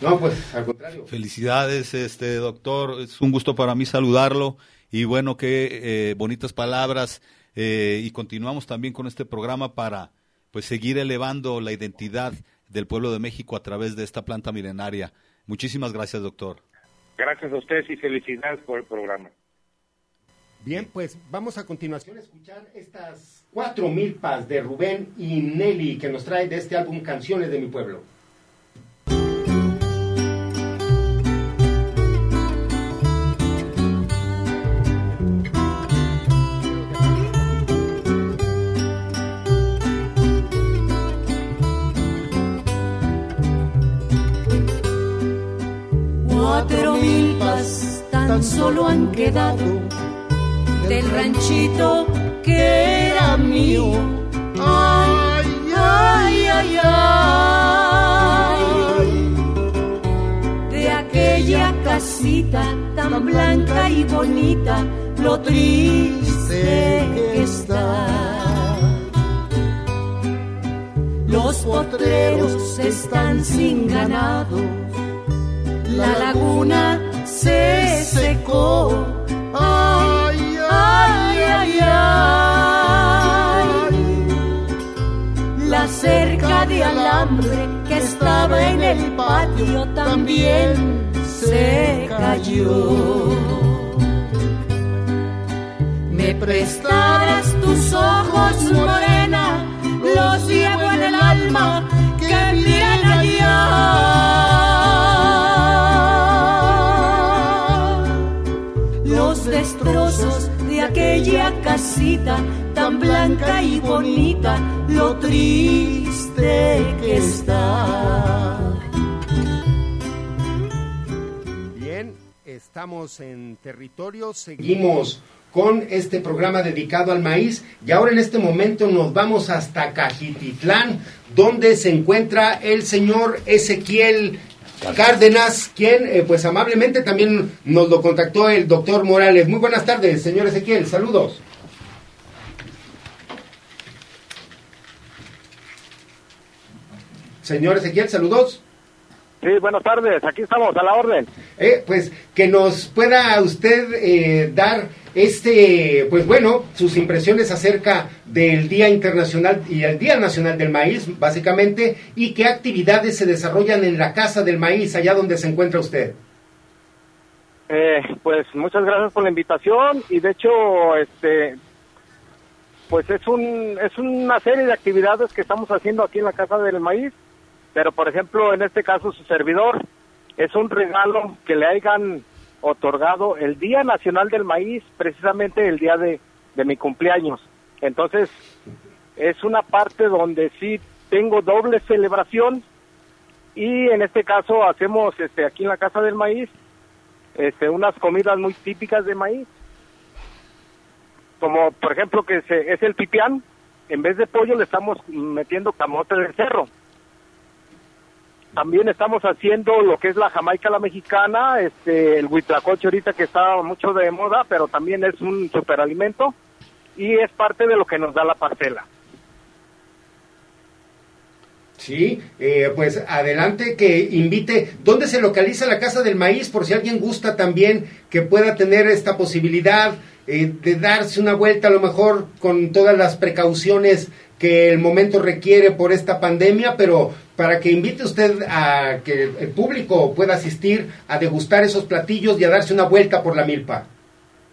No, pues al contrario. Felicidades, este doctor. Es un gusto para mí saludarlo y bueno, qué eh, bonitas palabras. Eh, y continuamos también con este programa para pues seguir elevando la identidad del pueblo de México a través de esta planta milenaria. Muchísimas gracias, doctor. Gracias a ustedes y felicidades por el programa. Bien, pues vamos a continuación a escuchar estas cuatro milpas de Rubén y Nelly que nos trae de este álbum Canciones de mi pueblo. tan solo han quedado del ranchito que era mío. Ay, ay, ay, ay. De aquella casita tan blanca y bonita, lo triste que está. Los potreros están sin ganado, la laguna se secó. Ay, ay, ay, ay. La cerca de alambre que estaba en el patio también se cayó. Me prestarás tus ojos, morena, los llevo en el alma que miren allá. Aquella casita tan blanca y bonita, lo triste que está. Bien, estamos en territorio, seguimos con este programa dedicado al maíz y ahora en este momento nos vamos hasta Cajititlán, donde se encuentra el señor Ezequiel Cárdenas, quien eh, pues amablemente también nos lo contactó el doctor Morales. Muy buenas tardes, señor Ezequiel, saludos. Señor Ezequiel, saludos. Sí, buenas tardes, aquí estamos a la orden. Eh, pues que nos pueda usted eh, dar este, pues bueno, sus impresiones acerca del Día Internacional y el Día Nacional del Maíz, básicamente, y qué actividades se desarrollan en la Casa del Maíz, allá donde se encuentra usted. Eh, pues muchas gracias por la invitación y de hecho, este, pues es un, es una serie de actividades que estamos haciendo aquí en la Casa del Maíz, pero por ejemplo, en este caso su servidor, es un regalo que le hayan otorgado el Día Nacional del Maíz, precisamente el día de, mi cumpleaños. Entonces, es una parte donde sí tengo doble celebración y en este caso hacemos este aquí en la Casa del Maíz este unas comidas muy típicas de maíz. Como por ejemplo que se, es el pipián, en vez de pollo le estamos metiendo camote del cerro. También estamos haciendo lo que es la jamaica la mexicana, este, el huitlacoche ahorita que está mucho de moda, pero también es un superalimento y es parte de lo que nos da la parcela. Sí, eh, pues adelante que invite. ¿Dónde se localiza la Casa del Maíz? Por si alguien gusta también que pueda tener esta posibilidad eh, de darse una vuelta, a lo mejor con todas las precauciones que el momento requiere por esta pandemia, pero para que invite usted a que el público pueda asistir a degustar esos platillos y a darse una vuelta por la milpa.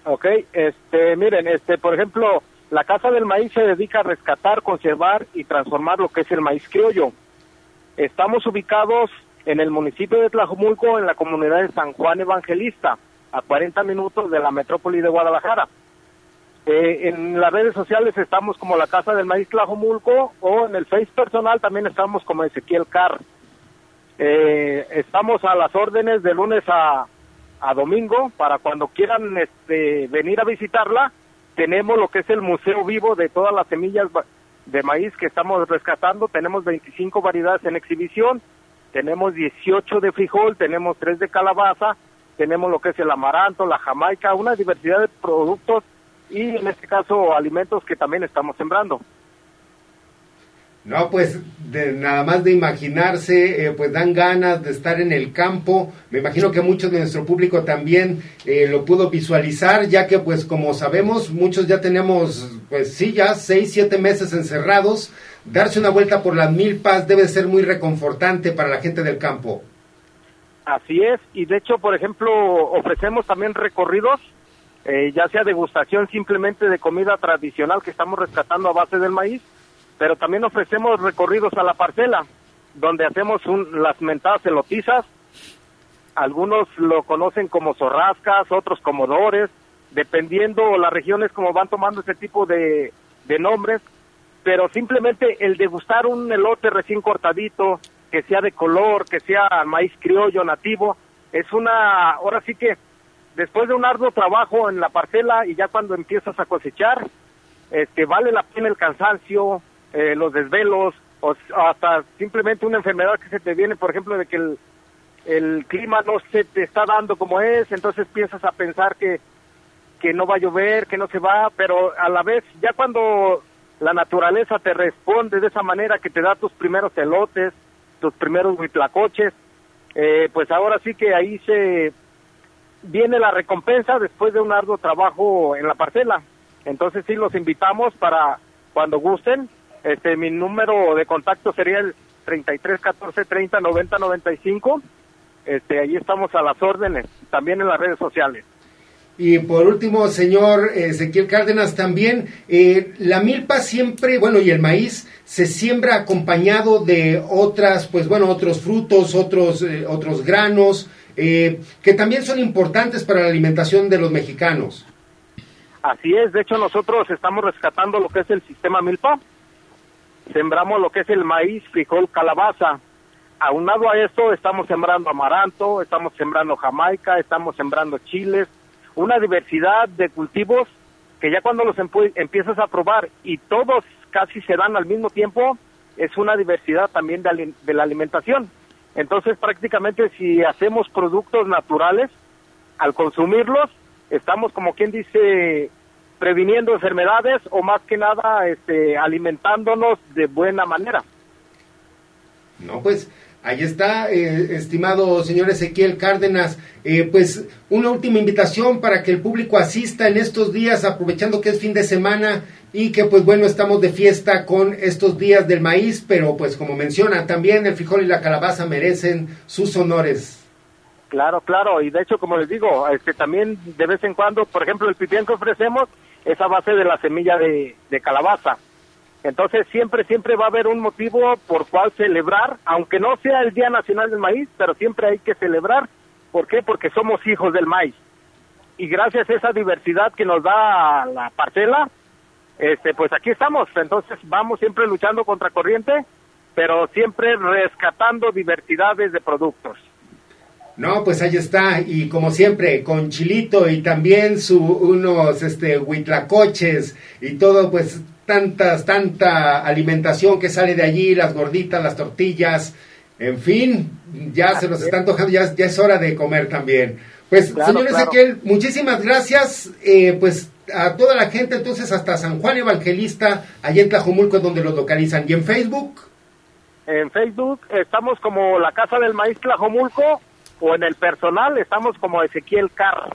Ok, este, miren, este, por ejemplo, la Casa del Maíz se dedica a rescatar, conservar y transformar lo que es el maíz criollo. Estamos ubicados en el municipio de Tlajomulco, en la comunidad de San Juan Evangelista, a 40 minutos de la metrópoli de Guadalajara. Eh, en las redes sociales estamos como la Casa del Maíz Tlajomulco o en el Face personal también estamos como Ezequiel Carr. Eh, estamos a las órdenes de lunes a, a domingo para cuando quieran este, venir a visitarla. Tenemos lo que es el museo vivo de todas las semillas de maíz que estamos rescatando. Tenemos 25 variedades en exhibición. Tenemos 18 de frijol, tenemos 3 de calabaza, tenemos lo que es el amaranto, la jamaica, una diversidad de productos y en este caso alimentos que también estamos sembrando. No, pues de, nada más de imaginarse, eh, pues dan ganas de estar en el campo. Me imagino que muchos de nuestro público también eh, lo pudo visualizar, ya que pues como sabemos, muchos ya tenemos, pues sí, ya seis, siete meses encerrados. Darse una vuelta por las milpas debe ser muy reconfortante para la gente del campo. Así es, y de hecho, por ejemplo, ofrecemos también recorridos, eh, ya sea degustación simplemente de comida tradicional que estamos rescatando a base del maíz, pero también ofrecemos recorridos a la parcela, donde hacemos un, las mentadas elotizas, algunos lo conocen como zorrascas, otros como dores, dependiendo las regiones como van tomando ese tipo de, de nombres, pero simplemente el degustar un elote recién cortadito, que sea de color, que sea maíz criollo nativo, es una, ahora sí que después de un arduo trabajo en la parcela y ya cuando empiezas a cosechar, este, vale la pena el cansancio, eh, los desvelos o hasta simplemente una enfermedad que se te viene, por ejemplo, de que el, el clima no se te está dando como es, entonces piensas a pensar que, que no va a llover, que no se va, pero a la vez ya cuando la naturaleza te responde de esa manera que te da tus primeros elotes, tus primeros huitlacoches, eh, pues ahora sí que ahí se viene la recompensa después de un arduo trabajo en la parcela. Entonces sí los invitamos para cuando gusten este, mi número de contacto sería el 33 14 30 90 95. Este, ahí estamos a las órdenes, también en las redes sociales. Y por último, señor Ezequiel Cárdenas, también eh, la milpa siempre, bueno, y el maíz se siembra acompañado de otras, pues bueno, otros frutos, otros, eh, otros granos, eh, que también son importantes para la alimentación de los mexicanos. Así es, de hecho nosotros estamos rescatando lo que es el sistema milpa, sembramos lo que es el maíz, frijol, calabaza. Aunado a esto, estamos sembrando amaranto, estamos sembrando jamaica, estamos sembrando chiles, una diversidad de cultivos que ya cuando los empiezas a probar y todos casi se dan al mismo tiempo, es una diversidad también de, de la alimentación. Entonces, prácticamente si hacemos productos naturales, al consumirlos, estamos como quien dice previniendo enfermedades o más que nada este, alimentándonos de buena manera. No, pues ahí está, eh, estimado señor Ezequiel Cárdenas. Eh, pues una última invitación para que el público asista en estos días, aprovechando que es fin de semana y que pues bueno, estamos de fiesta con estos días del maíz, pero pues como menciona, también el frijol y la calabaza merecen sus honores. Claro, claro, y de hecho, como les digo, este, también de vez en cuando, por ejemplo, el pipián que ofrecemos es a base de la semilla de, calabaza. Entonces siempre, siempre va a haber un motivo por cual celebrar, aunque no sea el Día Nacional del Maíz, pero siempre hay que celebrar. ¿Por qué? Porque somos hijos del maíz. Y gracias a esa diversidad que nos da la parcela, este, pues aquí estamos. Entonces vamos siempre luchando contra corriente, pero siempre rescatando diversidades de productos. No, pues ahí está, y como siempre, con chilito y también su, unos este, huitlacoches y todo, pues tantas, tanta alimentación que sale de allí, las gorditas, las tortillas, En fin, ya se nos está antojando, ya, ya es hora de comer también. Pues, Claro, señor claro. Ezequiel, muchísimas gracias. eh, pues a toda la gente, entonces hasta San Juan Evangelista, allá en Tlajomulco, es donde los localizan. Y en Facebook, En Facebook estamos como la Casa del Maíz Tlajomulco o en el personal estamos como Ezequiel Carr.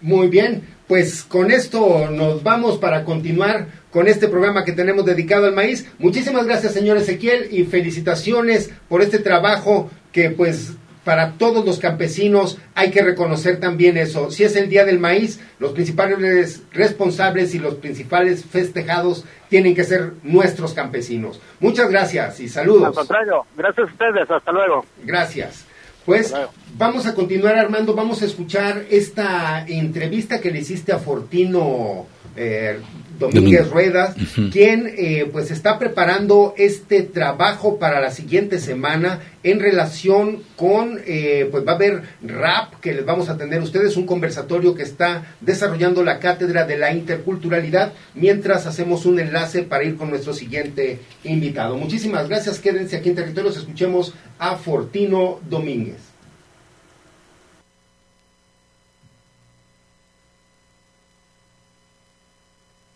Muy bien, pues con esto nos vamos para continuar con este programa que tenemos dedicado al maíz. Muchísimas gracias, señor Ezequiel, y felicitaciones por este trabajo que pues para todos los campesinos hay que reconocer también eso. Si es el Día del Maíz, los principales responsables y los principales festejados tienen que ser nuestros campesinos. Muchas gracias y Al saludos. contrario, gracias a ustedes, hasta luego. Gracias. Pues vamos a continuar, Armando. Vamos a escuchar esta entrevista que le hiciste a Fortino eh, Domínguez Domingo. Ruedas, quien eh, pues está preparando este trabajo para la siguiente semana en relación con, eh, pues va a haber rap que les vamos a tener ustedes, un conversatorio que está desarrollando la Cátedra de la Interculturalidad, mientras hacemos un enlace para ir con nuestro siguiente invitado. Muchísimas gracias, quédense aquí en Territorios, escuchemos a Fortino Domínguez.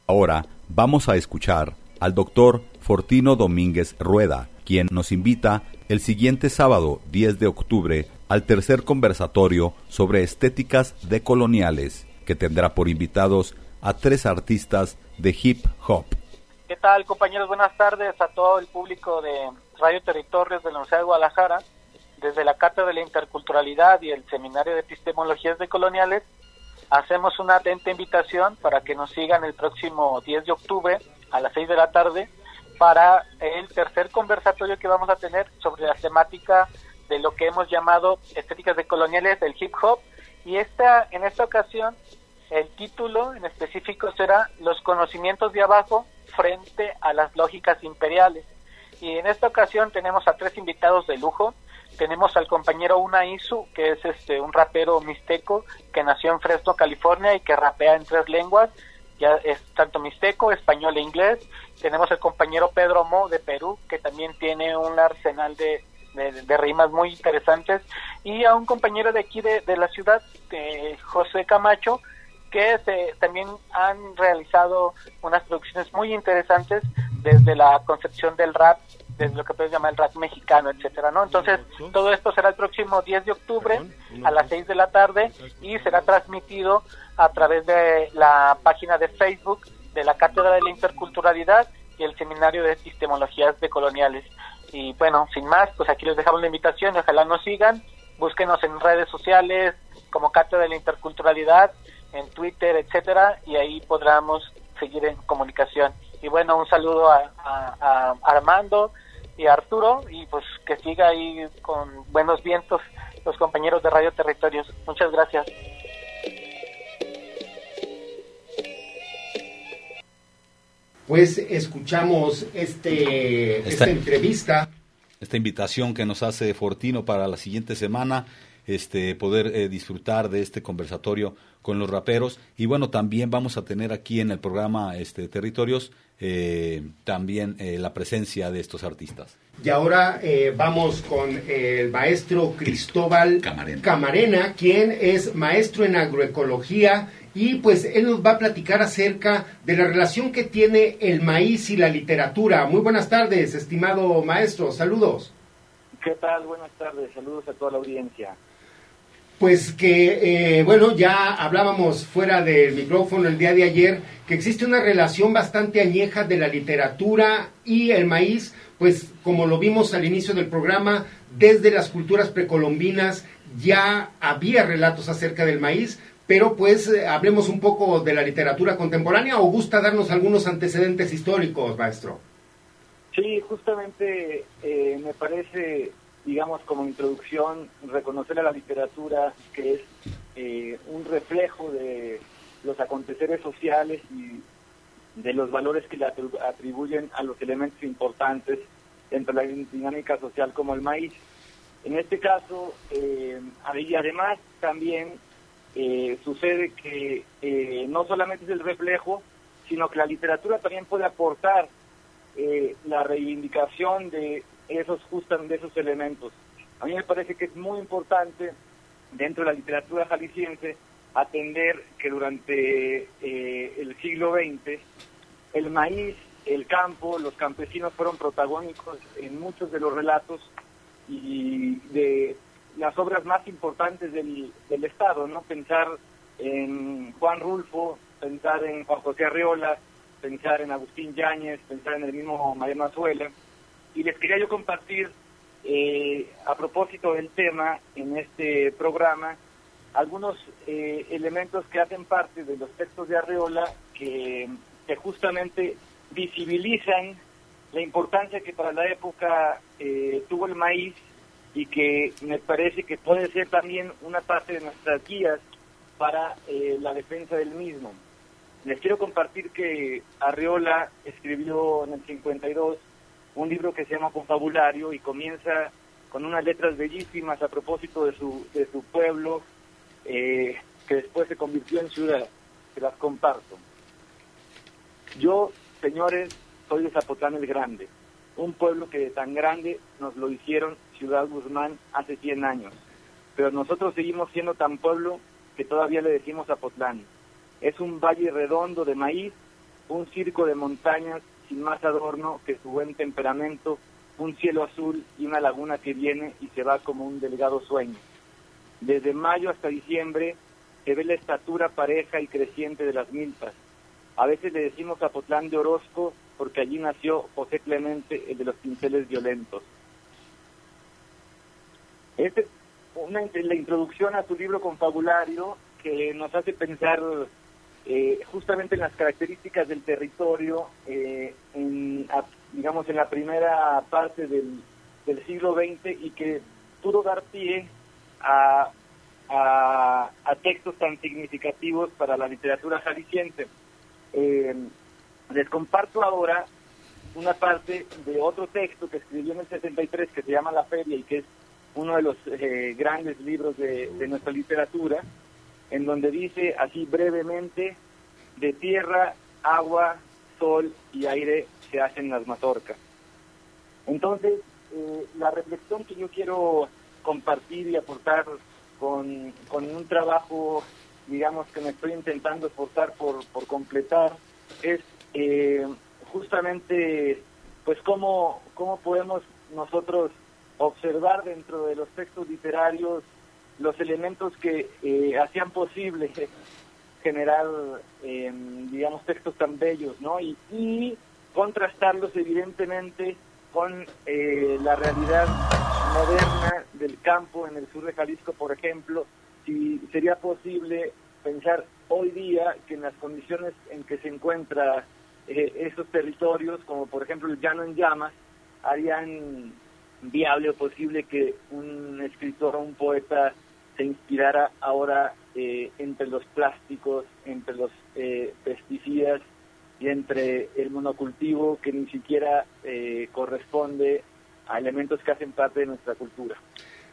Ahora vamos a escuchar al doctor Fortino Domínguez Rueda, quien nos invita el siguiente sábado 10 de octubre al tercer conversatorio sobre estéticas decoloniales, que tendrá por invitados a tres artistas de hip hop. ¿Qué tal, compañeros? Buenas tardes a todo el público de Radio Territorios de la Universidad de Guadalajara. Desde la Cátedra de la Interculturalidad y el Seminario de Epistemologías Decoloniales, hacemos una atenta invitación para que nos sigan el próximo 10 de octubre a las 6 de la tarde para el tercer conversatorio que vamos a tener sobre la temática de lo que hemos llamado estéticas decoloniales del hip hop. Y esta, en esta ocasión, el título en específico será Los conocimientos de abajo frente a las lógicas imperiales. Y en esta ocasión tenemos a tres invitados de lujo. Tenemos al compañero Una Isu, que es este un rapero mixteco que nació en Fresno, California y que rapea en tres lenguas. Ya es tanto mixteco, español e inglés. Tenemos al compañero Pedro Mo de Perú, que también tiene un arsenal de, de, rimas muy interesantes. Y a un compañero de aquí de, de la ciudad, de José Camacho, que se- también han realizado unas producciones muy interesantes desde la concepción del rap, desde lo que puedes llamar el rap mexicano, etcétera, ¿no? Entonces, todo esto será el próximo 10 de octubre a las 6 de la tarde y será transmitido a través de la página de Facebook de la Cátedra de la Interculturalidad y el Seminario de Epistemologías Decoloniales. Y bueno, sin más, pues aquí les dejamos la invitación y ojalá nos sigan. Búsquenos en redes sociales como Cátedra de la Interculturalidad, en Twitter, etcétera, y ahí podremos seguir en comunicación. Y bueno, un saludo a, a- a Armando y a Arturo, y pues que siga ahí con buenos vientos los compañeros de Radio Territorios. Muchas gracias. Pues escuchamos este, esta entrevista. esta invitación que nos hace Fortino para la siguiente semana, este, poder eh, disfrutar de este conversatorio con los raperos. Y bueno, también vamos a tener aquí en el programa este, Territorios eh, también eh, la presencia de estos artistas. Y ahora eh, vamos con el maestro Cristóbal Camarena. quien es maestro en agroecología y pues él nos va a platicar acerca de la relación que tiene el maíz y la literatura. Muy buenas tardes, estimado maestro, saludos. ¿Qué tal? Buenas tardes, saludos a toda la audiencia. Pues que, eh, bueno, ya hablábamos fuera del micrófono el día de ayer, que existe una relación bastante añeja de la literatura y el maíz, pues como lo vimos al inicio del programa, desde las culturas precolombinas ya había relatos acerca del maíz, pero pues eh, hablemos un poco de la literatura contemporánea o gusta darnos algunos antecedentes históricos, maestro. Sí, justamente eh, me parece, digamos, como introducción, reconocer a la literatura que es eh, un reflejo de los aconteceres sociales y de los valores que le atri- atribuyen a los elementos importantes dentro de la dinámica social como el maíz. En este caso, eh, además también eh, sucede que eh, no solamente es el reflejo, sino que la literatura también puede aportar eh, la reivindicación de esos justamente esos elementos. A mí me parece que es muy importante dentro de la literatura jalisciense atender que durante eh, el siglo XX el maíz, el campo, los campesinos fueron protagónicos en muchos de los relatos y de las obras más importantes del, del Estado, ¿no? Pensar en Juan Rulfo, pensar en Juan José Arriola, pensar en Agustín Yáñez, pensar en el mismo Mariano Azuela. Y les quería yo compartir, eh, a propósito del tema en este programa, algunos eh, elementos que hacen parte de los textos de Arreola que, justamente visibilizan la importancia que para la época eh, tuvo el maíz y que me parece que puede ser también una parte de nuestras guías para eh, la defensa del mismo. Les quiero compartir que Arreola escribió en el 52 un libro que se llama Confabulario y comienza con unas letras bellísimas a propósito de su, de su pueblo, eh, que después se convirtió en ciudad. Se las comparto. Yo, señores, soy de Zapotlán el Grande, un pueblo que de tan grande nos lo hicieron Ciudad Guzmán hace 100 años, pero nosotros seguimos siendo tan pueblo que todavía le decimos Zapotlán. Es un valle redondo de maíz, un circo de montañas sin más adorno que su buen temperamento, un cielo azul y una laguna que viene y se va como un delgado sueño. Desde mayo hasta diciembre se ve la estatura pareja y creciente de las milpas. A veces le decimos Zapotlán de Orozco porque allí nació José Clemente, el de los pinceles violentos. Este una, la introducción a su libro confabulario que nos hace pensar eh, justamente en las características del territorio, eh, en, digamos, en la primera parte del, del, siglo XX y que pudo dar pie a, a, textos tan significativos para la literatura jalisciense. Eh, les comparto ahora una parte de otro texto que escribió en el 73 que se llama La Feria y que es uno de los eh, grandes libros de, nuestra literatura, en donde dice así brevemente, de tierra, agua, sol y aire se hacen las mazorcas. Entonces, eh, la reflexión que yo quiero compartir y aportar con, con, un trabajo, digamos, que me estoy intentando esforzar por, por completar, es eh, justamente, pues, cómo, cómo podemos nosotros observar dentro de los textos literarios los elementos que eh, hacían posible generar, eh, digamos, textos tan bellos, ¿no? Y, contrastarlos evidentemente con eh, la realidad moderna del campo en el sur de Jalisco, por ejemplo, si sería posible pensar hoy día que en las condiciones en que se encuentra eh, esos territorios, como por ejemplo el llano en llamas, harían viable o posible que un escritor o un poeta se inspirara ahora eh, entre los plásticos, entre los eh, pesticidas y entre el monocultivo que ni siquiera eh, corresponde a elementos que hacen parte de nuestra cultura.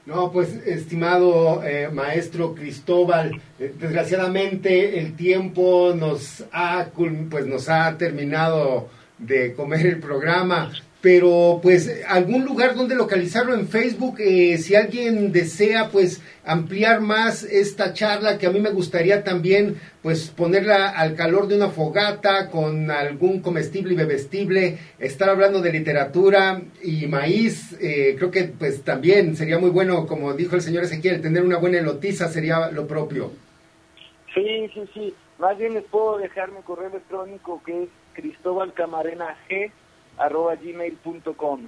No, pues estimado eh, maestro Cristóbal, eh, desgraciadamente el tiempo nos ha, pues, nos ha terminado de comer el programa, pero pues algún lugar donde localizarlo en Facebook, eh, si alguien desea pues ampliar más esta charla, que a mí me gustaría también pues ponerla al calor de una fogata con algún comestible y bebestible, estar hablando de literatura y maíz, eh, creo que pues también sería muy bueno, como dijo el señor Ezequiel, tener una buena elotiza sería lo propio. Sí, sí, sí, más bien les puedo dejar mi correo electrónico que es Cristóbal Camarena G arroba gmail.com.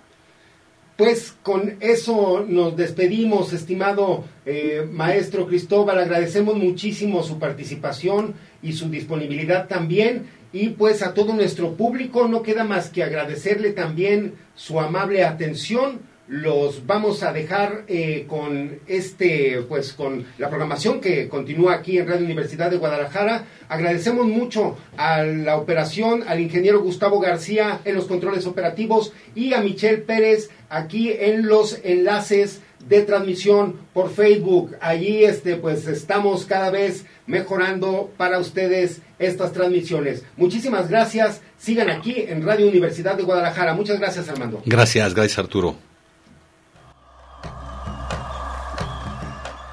Pues con eso nos despedimos, estimado eh, maestro Cristóbal. Agradecemos muchísimo su participación y su disponibilidad también. Y pues a todo nuestro público no queda más que agradecerle también su amable atención los vamos a dejar eh, con este, pues con la programación que continúa aquí en Radio Universidad de Guadalajara. Agradecemos mucho a la operación, al ingeniero Gustavo García en los controles operativos y a Michelle Pérez aquí en los enlaces de transmisión por Facebook. Allí este pues estamos cada vez mejorando para ustedes estas transmisiones. Muchísimas gracias. Sigan aquí en Radio Universidad de Guadalajara. Muchas gracias, Armando. Gracias, gracias, Arturo.